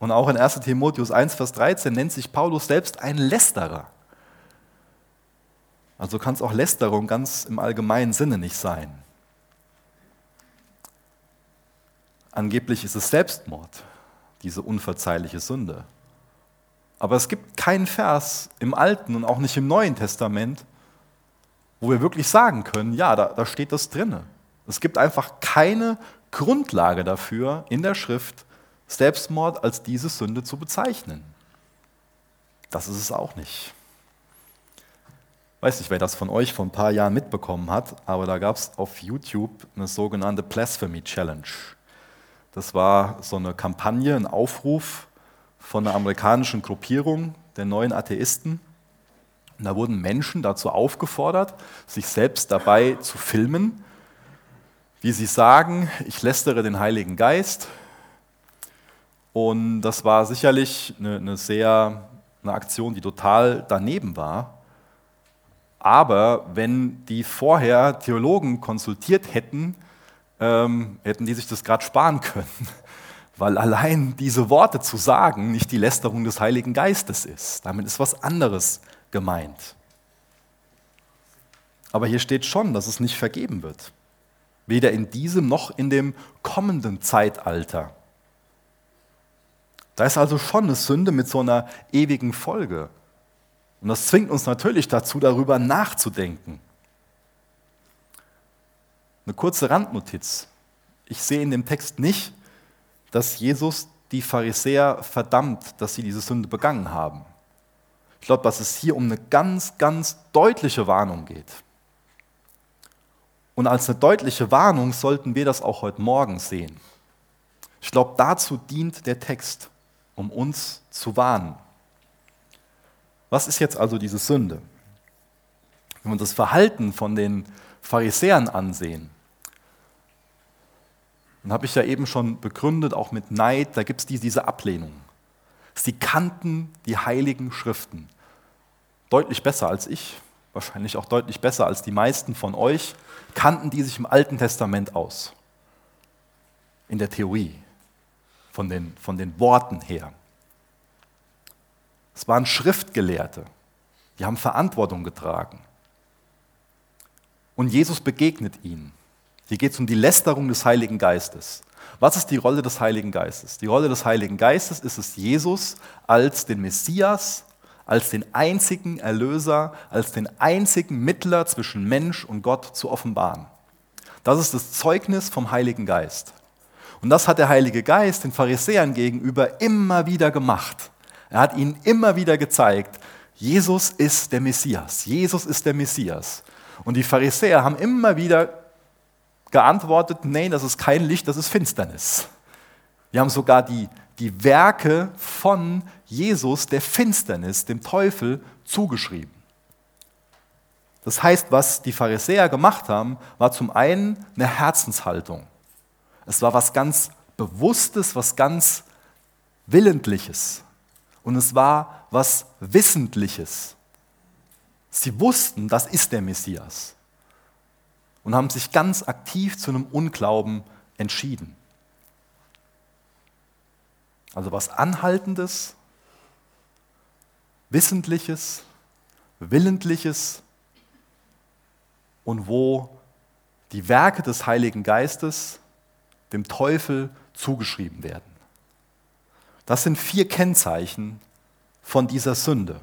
Und auch in 1 Timotheus 1, Vers 13 nennt sich Paulus selbst ein Lästerer. Also kann es auch Lästerung ganz im allgemeinen Sinne nicht sein. Angeblich ist es Selbstmord, diese unverzeihliche Sünde. Aber es gibt keinen Vers im Alten und auch nicht im Neuen Testament, wo wir wirklich sagen können, ja, da, da steht das drinne. Es gibt einfach keine Grundlage dafür in der Schrift, Selbstmord als diese Sünde zu bezeichnen. Das ist es auch nicht. Ich weiß nicht, wer das von euch vor ein paar Jahren mitbekommen hat, aber da gab es auf YouTube eine sogenannte Blasphemy Challenge. Das war so eine Kampagne, ein Aufruf von einer amerikanischen Gruppierung der neuen Atheisten. Und da wurden Menschen dazu aufgefordert, sich selbst dabei zu filmen, wie sie sagen, ich lästere den Heiligen Geist. Und das war sicherlich eine, eine sehr eine Aktion, die total daneben war. Aber wenn die vorher Theologen konsultiert hätten, ähm, hätten die sich das gerade sparen können. Weil allein diese Worte zu sagen nicht die Lästerung des Heiligen Geistes ist. Damit ist was anderes gemeint. Aber hier steht schon, dass es nicht vergeben wird. Weder in diesem noch in dem kommenden Zeitalter. Da ist also schon eine Sünde mit so einer ewigen Folge. Und das zwingt uns natürlich dazu, darüber nachzudenken. Eine kurze Randnotiz. Ich sehe in dem Text nicht, dass Jesus die Pharisäer verdammt, dass sie diese Sünde begangen haben. Ich glaube, dass es hier um eine ganz, ganz deutliche Warnung geht. Und als eine deutliche Warnung sollten wir das auch heute Morgen sehen. Ich glaube, dazu dient der Text, um uns zu warnen. Was ist jetzt also diese Sünde? Wenn wir uns das Verhalten von den Pharisäern ansehen, und habe ich ja eben schon begründet, auch mit Neid, da gibt es diese Ablehnung. Sie kannten die heiligen Schriften deutlich besser als ich, wahrscheinlich auch deutlich besser als die meisten von euch, kannten die sich im Alten Testament aus. In der Theorie, von den, von den Worten her. Es waren Schriftgelehrte, die haben Verantwortung getragen. Und Jesus begegnet ihnen. Hier geht es um die Lästerung des Heiligen Geistes. Was ist die Rolle des Heiligen Geistes? Die Rolle des Heiligen Geistes ist es, Jesus als den Messias, als den einzigen Erlöser, als den einzigen Mittler zwischen Mensch und Gott zu offenbaren. Das ist das Zeugnis vom Heiligen Geist. Und das hat der Heilige Geist den Pharisäern gegenüber immer wieder gemacht. Er hat ihnen immer wieder gezeigt, Jesus ist der Messias. Jesus ist der Messias. Und die Pharisäer haben immer wieder geantwortet, nein, das ist kein Licht, das ist Finsternis. Wir haben sogar die, die Werke von Jesus, der Finsternis, dem Teufel, zugeschrieben. Das heißt, was die Pharisäer gemacht haben, war zum einen eine Herzenshaltung. Es war was ganz Bewusstes, was ganz Willentliches. Und es war was Wissentliches. Sie wussten, das ist der Messias. Und haben sich ganz aktiv zu einem Unglauben entschieden. Also was Anhaltendes, Wissentliches, Willentliches und wo die Werke des Heiligen Geistes dem Teufel zugeschrieben werden. Das sind vier Kennzeichen von dieser Sünde.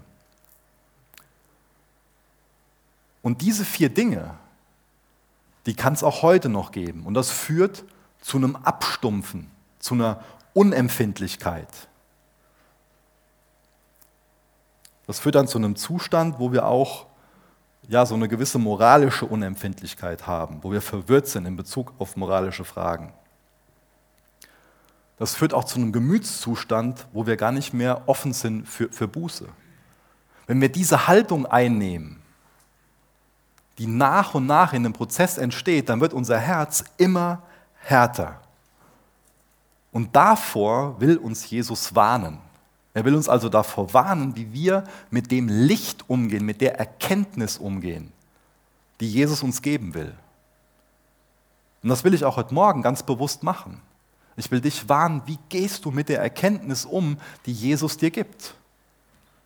Und diese vier Dinge, die kann es auch heute noch geben. Und das führt zu einem Abstumpfen, zu einer Unempfindlichkeit. Das führt dann zu einem Zustand, wo wir auch ja, so eine gewisse moralische Unempfindlichkeit haben, wo wir verwirrt sind in Bezug auf moralische Fragen. Das führt auch zu einem Gemütszustand, wo wir gar nicht mehr offen sind für, für Buße. Wenn wir diese Haltung einnehmen, die nach und nach in dem Prozess entsteht, dann wird unser Herz immer härter. Und davor will uns Jesus warnen. Er will uns also davor warnen, wie wir mit dem Licht umgehen, mit der Erkenntnis umgehen, die Jesus uns geben will. Und das will ich auch heute Morgen ganz bewusst machen. Ich will dich warnen, wie gehst du mit der Erkenntnis um, die Jesus dir gibt?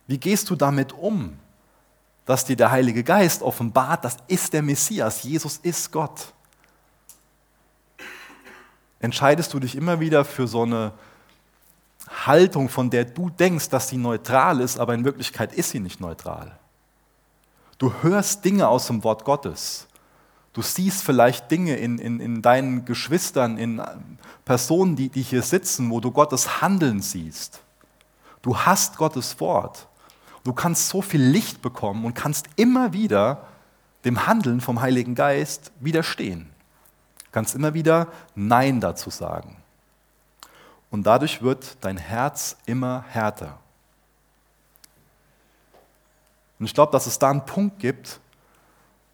Wie gehst du damit um, dass dir der Heilige Geist offenbart, das ist der Messias, Jesus ist Gott? Entscheidest du dich immer wieder für so eine Haltung, von der du denkst, dass sie neutral ist, aber in Wirklichkeit ist sie nicht neutral. Du hörst Dinge aus dem Wort Gottes. Du siehst vielleicht Dinge in, in, in deinen Geschwistern, in Personen, die, die hier sitzen, wo du Gottes Handeln siehst. Du hast Gottes Wort. Du kannst so viel Licht bekommen und kannst immer wieder dem Handeln vom Heiligen Geist widerstehen. Du kannst immer wieder Nein dazu sagen. Und dadurch wird dein Herz immer härter. Und ich glaube, dass es da einen Punkt gibt,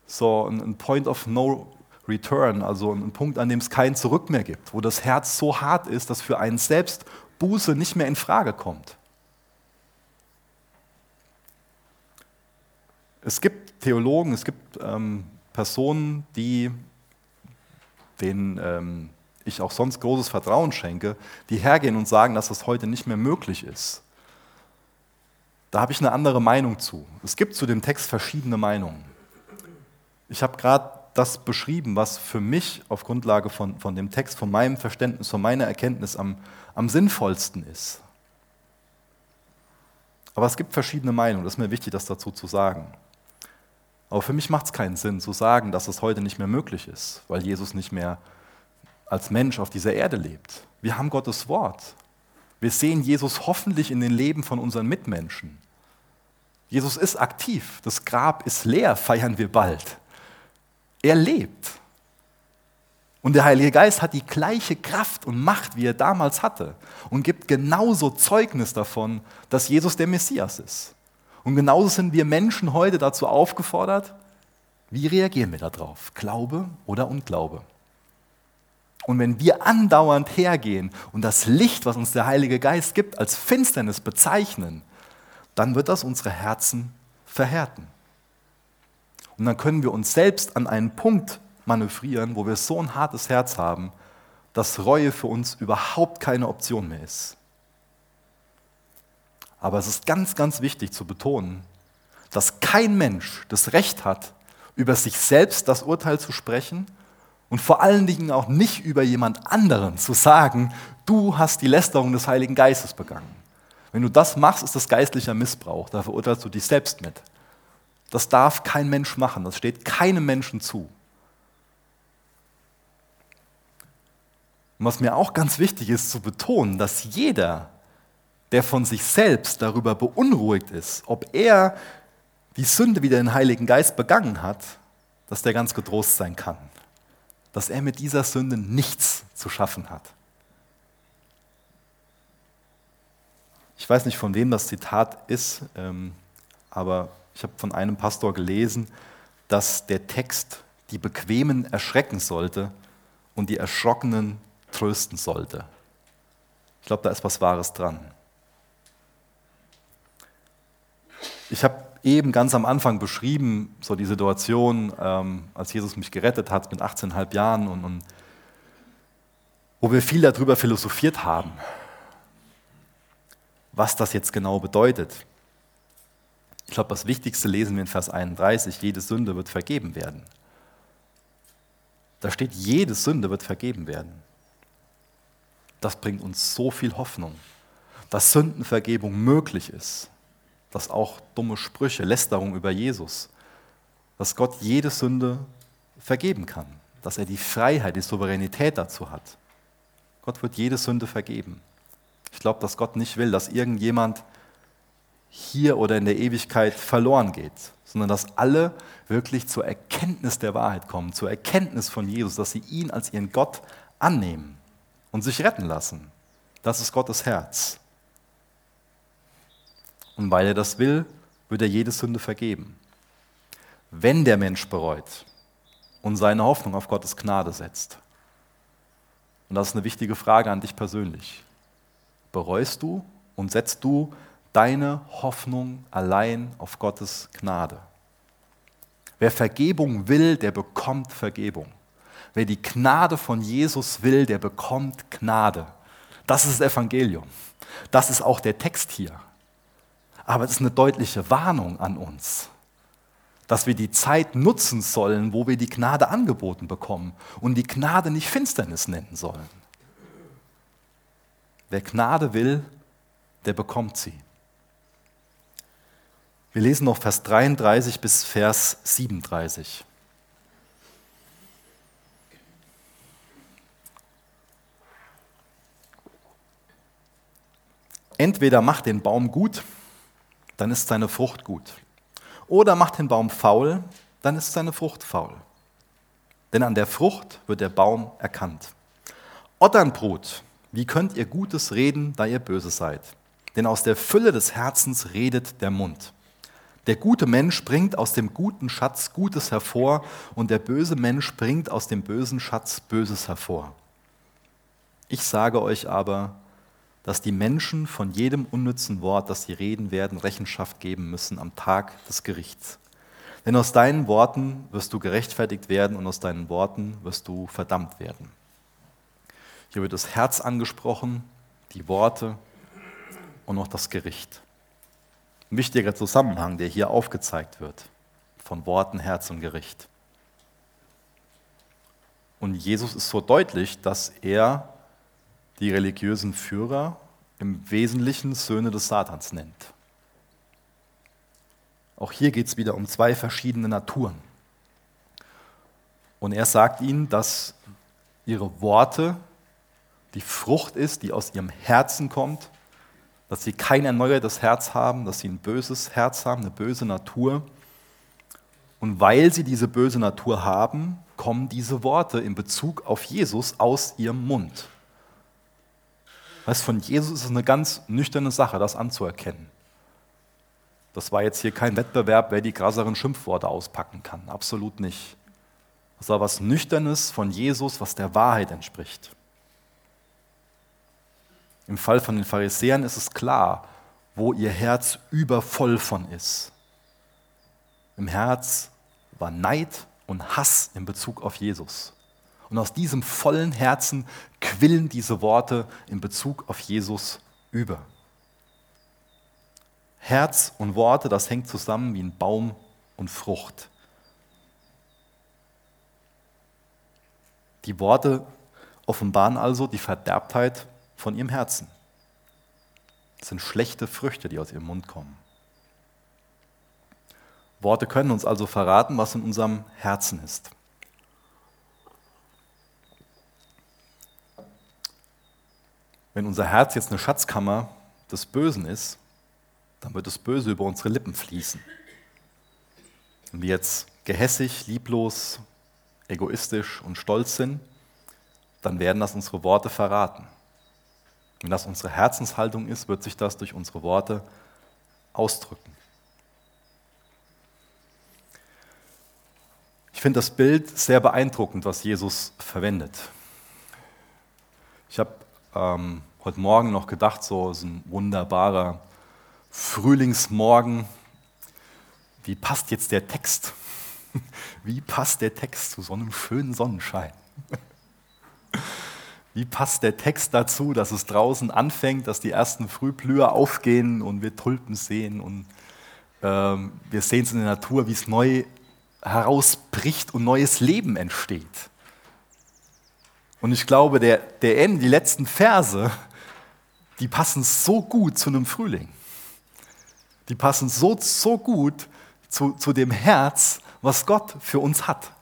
so ein Point of No Return, also einen Punkt, an dem es kein Zurück mehr gibt, wo das Herz so hart ist, dass für einen selbst Buße nicht mehr in Frage kommt. Es gibt Theologen, es gibt ähm, Personen, die denen ähm, ich auch sonst großes Vertrauen schenke, die hergehen und sagen, dass das heute nicht mehr möglich ist. Da habe ich eine andere Meinung zu. Es gibt zu dem Text verschiedene Meinungen. Ich habe gerade das beschrieben, was für mich auf Grundlage von, von dem Text, von meinem Verständnis, von meiner Erkenntnis am, am sinnvollsten ist. Aber es gibt verschiedene Meinungen, das ist mir wichtig, das dazu zu sagen. Aber für mich macht es keinen Sinn zu sagen, dass es heute nicht mehr möglich ist, weil Jesus nicht mehr als Mensch auf dieser Erde lebt. Wir haben Gottes Wort. Wir sehen Jesus hoffentlich in den Leben von unseren Mitmenschen. Jesus ist aktiv. Das Grab ist leer, feiern wir bald. Er lebt. Und der Heilige Geist hat die gleiche Kraft und Macht, wie er damals hatte, und gibt genauso Zeugnis davon, dass Jesus der Messias ist. Und genauso sind wir Menschen heute dazu aufgefordert, wie reagieren wir darauf? Glaube oder Unglaube? Und wenn wir andauernd hergehen und das Licht, was uns der Heilige Geist gibt, als Finsternis bezeichnen, dann wird das unsere Herzen verhärten. Und dann können wir uns selbst an einen Punkt manövrieren, wo wir so ein hartes Herz haben, dass Reue für uns überhaupt keine Option mehr ist. Aber es ist ganz, ganz wichtig zu betonen, dass kein Mensch das Recht hat, über sich selbst das Urteil zu sprechen und vor allen Dingen auch nicht über jemand anderen zu sagen, du hast die Lästerung des Heiligen Geistes begangen. Wenn du das machst, ist das geistlicher Missbrauch. Da verurteilst du dich selbst mit. Das darf kein Mensch machen. Das steht keinem Menschen zu. Und was mir auch ganz wichtig ist zu betonen, dass jeder, der von sich selbst darüber beunruhigt ist, ob er die Sünde wie den Heiligen Geist begangen hat, dass der ganz getrost sein kann dass er mit dieser Sünde nichts zu schaffen hat. Ich weiß nicht, von wem das Zitat ist, ähm, aber ich habe von einem Pastor gelesen, dass der Text die Bequemen erschrecken sollte und die Erschrockenen trösten sollte. Ich glaube, da ist was Wahres dran. Ich habe eben ganz am Anfang beschrieben, so die Situation, ähm, als Jesus mich gerettet hat mit 18,5 Jahren und, und wo wir viel darüber philosophiert haben, was das jetzt genau bedeutet. Ich glaube, das Wichtigste lesen wir in Vers 31, jede Sünde wird vergeben werden. Da steht, jede Sünde wird vergeben werden. Das bringt uns so viel Hoffnung, dass Sündenvergebung möglich ist, dass auch dumme Sprüche, Lästerung über Jesus, dass Gott jede Sünde vergeben kann, dass er die Freiheit, die Souveränität dazu hat. Gott wird jede Sünde vergeben. Ich glaube, dass Gott nicht will, dass irgendjemand hier oder in der Ewigkeit verloren geht, sondern dass alle wirklich zur Erkenntnis der Wahrheit kommen, zur Erkenntnis von Jesus, dass sie ihn als ihren Gott annehmen und sich retten lassen. Das ist Gottes Herz. Und weil er das will, wird er jede Sünde vergeben. Wenn der Mensch bereut und seine Hoffnung auf Gottes Gnade setzt, und das ist eine wichtige Frage an dich persönlich, bereust du und setzt du deine Hoffnung allein auf Gottes Gnade? Wer Vergebung will, der bekommt Vergebung. Wer die Gnade von Jesus will, der bekommt Gnade. Das ist das Evangelium. Das ist auch der Text hier. Aber es ist eine deutliche Warnung an uns, dass wir die Zeit nutzen sollen, wo wir die Gnade angeboten bekommen und die Gnade nicht Finsternis nennen sollen. Wer Gnade will, der bekommt sie. Wir lesen noch Vers 33 bis Vers 37. Entweder macht den Baum gut, dann ist seine Frucht gut. Oder macht den Baum faul, dann ist seine Frucht faul. Denn an der Frucht wird der Baum erkannt. Otternbrut, wie könnt ihr Gutes reden, da ihr böse seid? Denn aus der Fülle des Herzens redet der Mund. Der gute Mensch bringt aus dem guten Schatz Gutes hervor und der böse Mensch bringt aus dem bösen Schatz Böses hervor. Ich sage euch aber, dass die Menschen von jedem unnützen Wort, das sie reden werden, Rechenschaft geben müssen am Tag des Gerichts. Denn aus deinen Worten wirst du gerechtfertigt werden und aus deinen Worten wirst du verdammt werden. Hier wird das Herz angesprochen, die Worte und auch das Gericht. Ein wichtiger Zusammenhang, der hier aufgezeigt wird, von Worten, Herz und Gericht. Und Jesus ist so deutlich, dass er die religiösen Führer im Wesentlichen Söhne des Satans nennt. Auch hier geht es wieder um zwei verschiedene Naturen. Und er sagt ihnen, dass ihre Worte die Frucht ist, die aus ihrem Herzen kommt, dass sie kein erneuertes Herz haben, dass sie ein böses Herz haben, eine böse Natur. Und weil sie diese böse Natur haben, kommen diese Worte in Bezug auf Jesus aus ihrem Mund. Weißt, von Jesus ist es eine ganz nüchterne Sache, das anzuerkennen. Das war jetzt hier kein Wettbewerb, wer die krasseren Schimpfworte auspacken kann. Absolut nicht. Das war was Nüchternes von Jesus, was der Wahrheit entspricht. Im Fall von den Pharisäern ist es klar, wo ihr Herz übervoll von ist. Im Herz war Neid und Hass in Bezug auf Jesus. Und aus diesem vollen Herzen quillen diese Worte in Bezug auf Jesus über. Herz und Worte, das hängt zusammen wie ein Baum und Frucht. Die Worte offenbaren also die Verderbtheit von ihrem Herzen. Das sind schlechte Früchte, die aus ihrem Mund kommen. Worte können uns also verraten, was in unserem Herzen ist. Wenn unser Herz jetzt eine Schatzkammer des Bösen ist, dann wird das Böse über unsere Lippen fließen. Wenn wir jetzt gehässig, lieblos, egoistisch und stolz sind, dann werden das unsere Worte verraten. Wenn das unsere Herzenshaltung ist, wird sich das durch unsere Worte ausdrücken. finde das Bild sehr beeindruckend, was Jesus verwendet. Ich habe ähm, heute Morgen noch gedacht, so ist ein wunderbarer Frühlingsmorgen. Wie passt jetzt der Text? Wie passt der Text zu so einem schönen Sonnenschein? Wie passt der Text dazu, dass es draußen anfängt, dass die ersten Frühblüher aufgehen und wir Tulpen sehen und ähm, wir sehen es in der Natur, wie es neu herausbricht und neues Leben entsteht. Und ich glaube, der, der Ende, die letzten Verse, die passen so gut zu einem Frühling. Die passen so, so gut zu, zu dem Herz, was Gott für uns hat.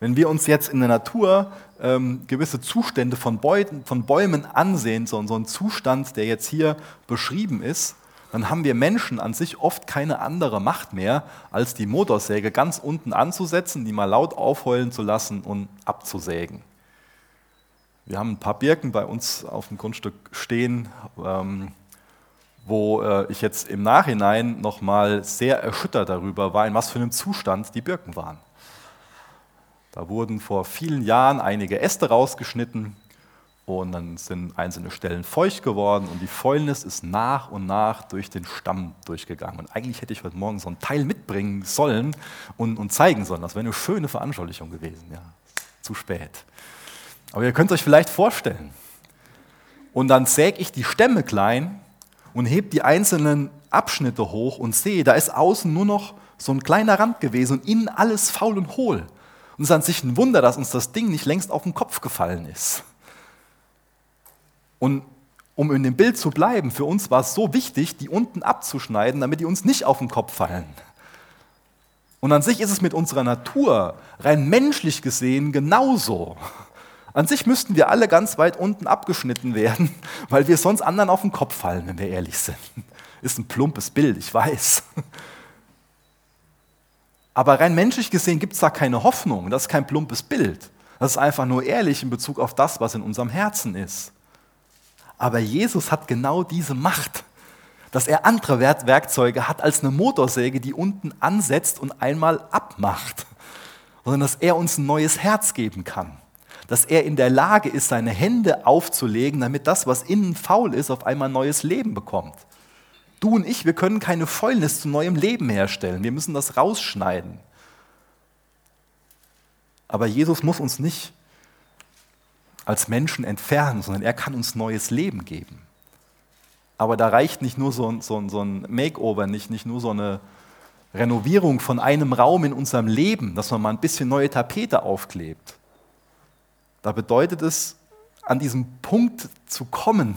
Wenn wir uns jetzt in der Natur ähm, gewisse Zustände von, Beuten, von Bäumen ansehen, so, so ein Zustand, der jetzt hier beschrieben ist, dann haben wir Menschen an sich oft keine andere Macht mehr, als die Motorsäge ganz unten anzusetzen, die mal laut aufheulen zu lassen und abzusägen. Wir haben ein paar Birken bei uns auf dem Grundstück stehen, ähm, wo äh, ich jetzt im Nachhinein nochmal sehr erschüttert darüber war, in was für einem Zustand die Birken waren. Da wurden vor vielen Jahren einige Äste rausgeschnitten, und dann sind einzelne Stellen feucht geworden und die Fäulnis ist nach und nach durch den Stamm durchgegangen. Und eigentlich hätte ich heute Morgen so ein Teil mitbringen sollen und, und zeigen sollen. Das wäre eine schöne Veranschaulichung gewesen. Ja, zu spät. Aber ihr könnt euch vielleicht vorstellen. Und dann säge ich die Stämme klein und heb die einzelnen Abschnitte hoch und sehe, da ist außen nur noch so ein kleiner Rand gewesen und innen alles faul und hohl. Und es ist an sich ein Wunder, dass uns das Ding nicht längst auf den Kopf gefallen ist. Und um in dem Bild zu bleiben, für uns war es so wichtig, die unten abzuschneiden, damit die uns nicht auf den Kopf fallen. Und an sich ist es mit unserer Natur rein menschlich gesehen genauso. An sich müssten wir alle ganz weit unten abgeschnitten werden, weil wir sonst anderen auf den Kopf fallen, wenn wir ehrlich sind. Ist ein plumpes Bild, ich weiß. Aber rein menschlich gesehen gibt es da keine Hoffnung. Das ist kein plumpes Bild. Das ist einfach nur ehrlich in Bezug auf das, was in unserem Herzen ist. Aber Jesus hat genau diese Macht, dass er andere Werkzeuge hat als eine Motorsäge, die unten ansetzt und einmal abmacht, sondern dass er uns ein neues Herz geben kann. Dass er in der Lage ist, seine Hände aufzulegen, damit das, was innen faul ist, auf einmal neues Leben bekommt. Du und ich, wir können keine Fäulnis zu neuem Leben herstellen. Wir müssen das rausschneiden. Aber Jesus muss uns nicht als Menschen entfernen, sondern er kann uns neues Leben geben. Aber da reicht nicht nur so ein, so so ein Makeover, nicht, nicht nur so eine Renovierung von einem Raum in unserem Leben, dass man mal ein bisschen neue Tapete aufklebt. Da bedeutet es, an diesem Punkt zu kommen,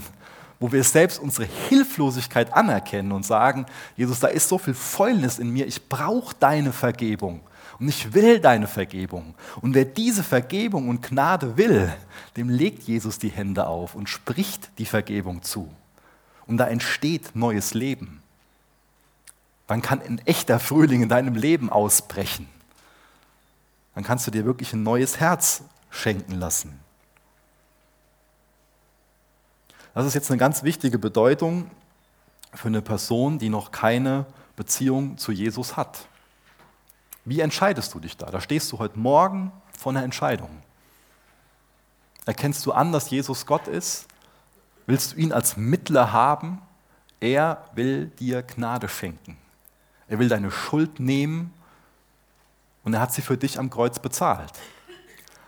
wo wir selbst unsere Hilflosigkeit anerkennen und sagen, Jesus, da ist so viel Fäulnis in mir, ich brauche deine Vergebung. Und ich will deine Vergebung. Und wer diese Vergebung und Gnade will, dem legt Jesus die Hände auf und spricht die Vergebung zu. Und da entsteht neues Leben. Dann kann ein echter Frühling in deinem Leben ausbrechen. Dann kannst du dir wirklich ein neues Herz schenken lassen. Das ist jetzt eine ganz wichtige Bedeutung für eine Person, die noch keine Beziehung zu Jesus hat. Wie entscheidest du dich da? Da stehst du heute Morgen vor einer Entscheidung. Erkennst du an, dass Jesus Gott ist? Willst du ihn als Mittler haben? Er will dir Gnade schenken. Er will deine Schuld nehmen und er hat sie für dich am Kreuz bezahlt.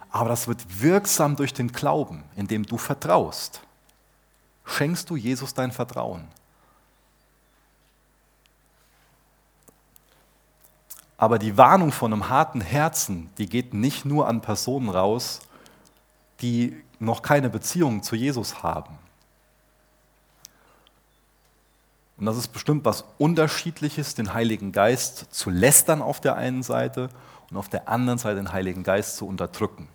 Aber das wird wirksam durch den Glauben, indem du vertraust. Schenkst du Jesus dein Vertrauen? Aber die Warnung von einem harten Herzen, die geht nicht nur an Personen raus, die noch keine Beziehung zu Jesus haben. Und das ist bestimmt was Unterschiedliches, den Heiligen Geist zu lästern auf der einen Seite und auf der anderen Seite den Heiligen Geist zu unterdrücken.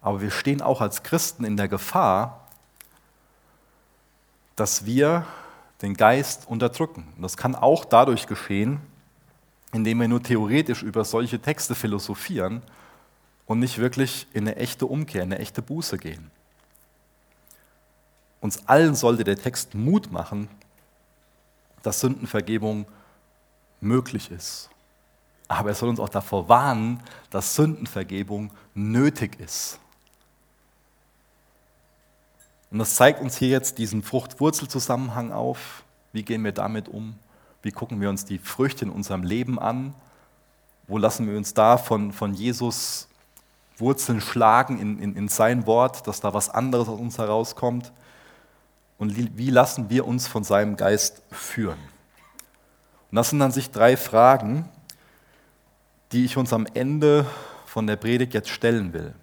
Aber wir stehen auch als Christen in der Gefahr, dass wir den Geist unterdrücken. Und das kann auch dadurch geschehen, indem wir nur theoretisch über solche Texte philosophieren und nicht wirklich in eine echte Umkehr, in eine echte Buße gehen. Uns allen sollte der Text Mut machen, dass Sündenvergebung möglich ist. aber er soll uns auch davor warnen, dass Sündenvergebung nötig ist. Und das zeigt uns hier jetzt diesen Frucht-Wurzel-Zusammenhang auf. Wie gehen wir damit um? Wie gucken wir uns die Früchte in unserem Leben an? Wo lassen wir uns da von, von Jesus Wurzeln schlagen in, in, in sein Wort, dass da was anderes aus uns herauskommt? Und wie lassen wir uns von seinem Geist führen? Und das sind dann sich drei Fragen, die ich uns am Ende von der Predigt jetzt stellen will.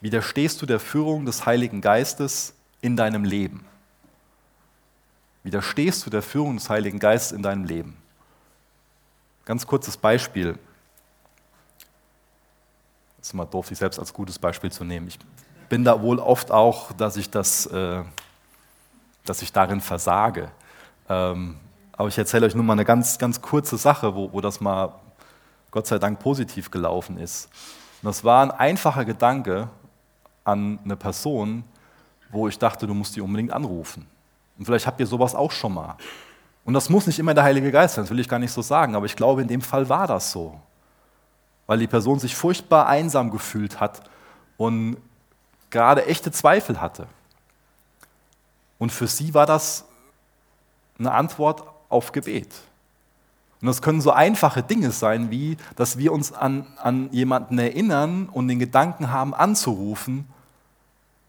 Widerstehst du der Führung des Heiligen Geistes in deinem Leben? Widerstehst du der Führung des Heiligen Geistes in deinem Leben? Ganz kurzes Beispiel. Es ist immer doof, sich selbst als gutes Beispiel zu nehmen. Ich bin da wohl oft auch, dass ich, das, äh, dass ich darin versage. Ähm, aber ich erzähle euch nur mal eine ganz, ganz kurze Sache, wo, wo das mal Gott sei Dank positiv gelaufen ist. Und das war ein einfacher Gedanke an eine Person, wo ich dachte, du musst die unbedingt anrufen. Und vielleicht habt ihr sowas auch schon mal. Und das muss nicht immer der Heilige Geist sein, das will ich gar nicht so sagen, aber ich glaube, in dem Fall war das so. Weil die Person sich furchtbar einsam gefühlt hat und gerade echte Zweifel hatte. Und für sie war das eine Antwort auf Gebet. Und das können so einfache Dinge sein, wie dass wir uns an, an jemanden erinnern und den Gedanken haben, anzurufen,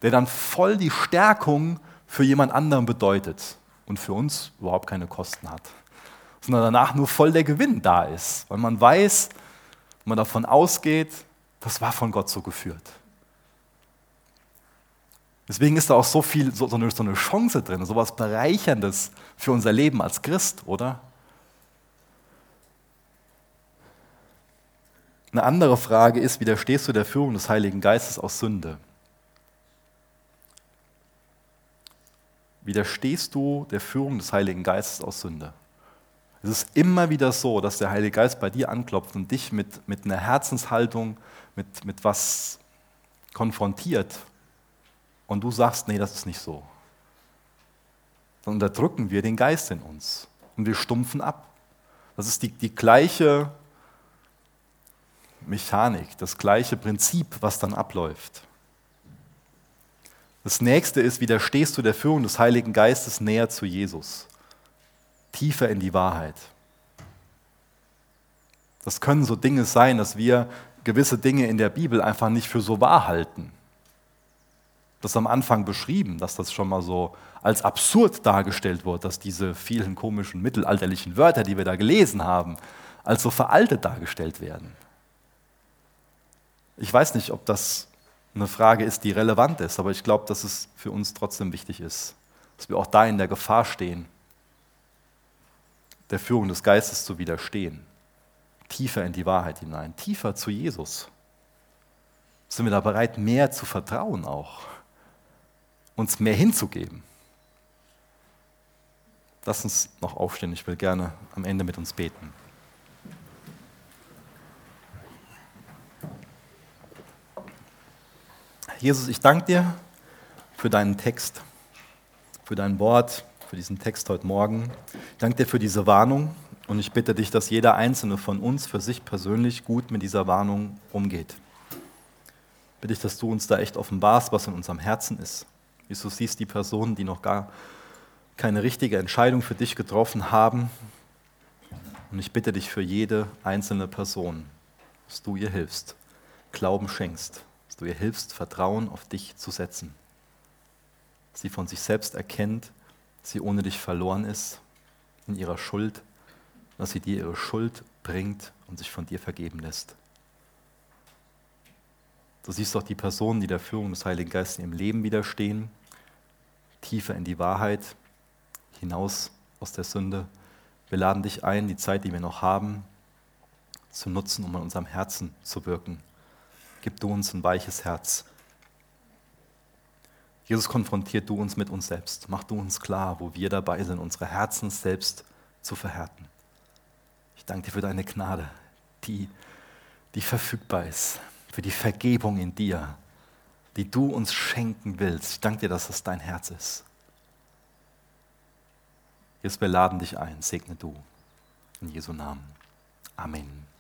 der dann voll die Stärkung für jemand anderen bedeutet und für uns überhaupt keine Kosten hat, sondern danach nur voll der Gewinn da ist, weil man weiß, man davon ausgeht, das war von Gott so geführt. Deswegen ist da auch so viel, so, so, eine, so eine Chance drin, so etwas Bereicherndes für unser Leben als Christ, oder? Eine andere Frage ist, widerstehst du der Führung des Heiligen Geistes aus Sünde? Widerstehst du der Führung des Heiligen Geistes aus Sünde? Es ist immer wieder so, dass der Heilige Geist bei dir anklopft und dich mit, mit einer Herzenshaltung, mit, mit was konfrontiert, und du sagst, nee, das ist nicht so. Dann unterdrücken wir den Geist in uns und wir stumpfen ab. Das ist die, die gleiche Mechanik, das gleiche Prinzip, was dann abläuft. Das nächste ist, widerstehst du der Führung des Heiligen Geistes näher zu Jesus, tiefer in die Wahrheit. Das können so Dinge sein, dass wir gewisse Dinge in der Bibel einfach nicht für so wahr halten das am Anfang beschrieben, dass das schon mal so als absurd dargestellt wird, dass diese vielen komischen mittelalterlichen Wörter, die wir da gelesen haben, als so veraltet dargestellt werden. Ich weiß nicht, ob das eine Frage ist, die relevant ist, aber ich glaube, dass es für uns trotzdem wichtig ist, dass wir auch da in der Gefahr stehen, der Führung des Geistes zu widerstehen, tiefer in die Wahrheit hinein, tiefer zu Jesus. Sind wir da bereit, mehr zu vertrauen auch? uns mehr hinzugeben. Lass uns noch aufstehen, ich will gerne am Ende mit uns beten. Jesus, ich danke dir für deinen Text, für dein Wort, für diesen Text heute Morgen. Ich danke dir für diese Warnung und ich bitte dich, dass jeder einzelne von uns für sich persönlich gut mit dieser Warnung umgeht. Bitte ich, dass du uns da echt offenbarst, was in unserem Herzen ist. Jesus siehst die Personen, die noch gar keine richtige Entscheidung für dich getroffen haben. Und ich bitte dich für jede einzelne Person, dass du ihr hilfst, Glauben schenkst, dass du ihr hilfst, Vertrauen auf dich zu setzen. Sie von sich selbst erkennt, dass sie ohne dich verloren ist in ihrer Schuld, dass sie dir ihre Schuld bringt und sich von dir vergeben lässt. Du siehst auch die Personen, die der Führung des Heiligen Geistes im Leben widerstehen, tiefer in die Wahrheit, hinaus aus der Sünde. Wir laden dich ein, die Zeit, die wir noch haben, zu nutzen, um an unserem Herzen zu wirken. Gib du uns ein weiches Herz. Jesus, konfrontiert du uns mit uns selbst. Mach du uns klar, wo wir dabei sind, unsere Herzen selbst zu verhärten. Ich danke dir für deine Gnade, die, die verfügbar ist für die Vergebung in dir, die du uns schenken willst. Ich danke dir, dass das dein Herz ist. Jetzt wir laden dich ein, segne du. In Jesu Namen. Amen.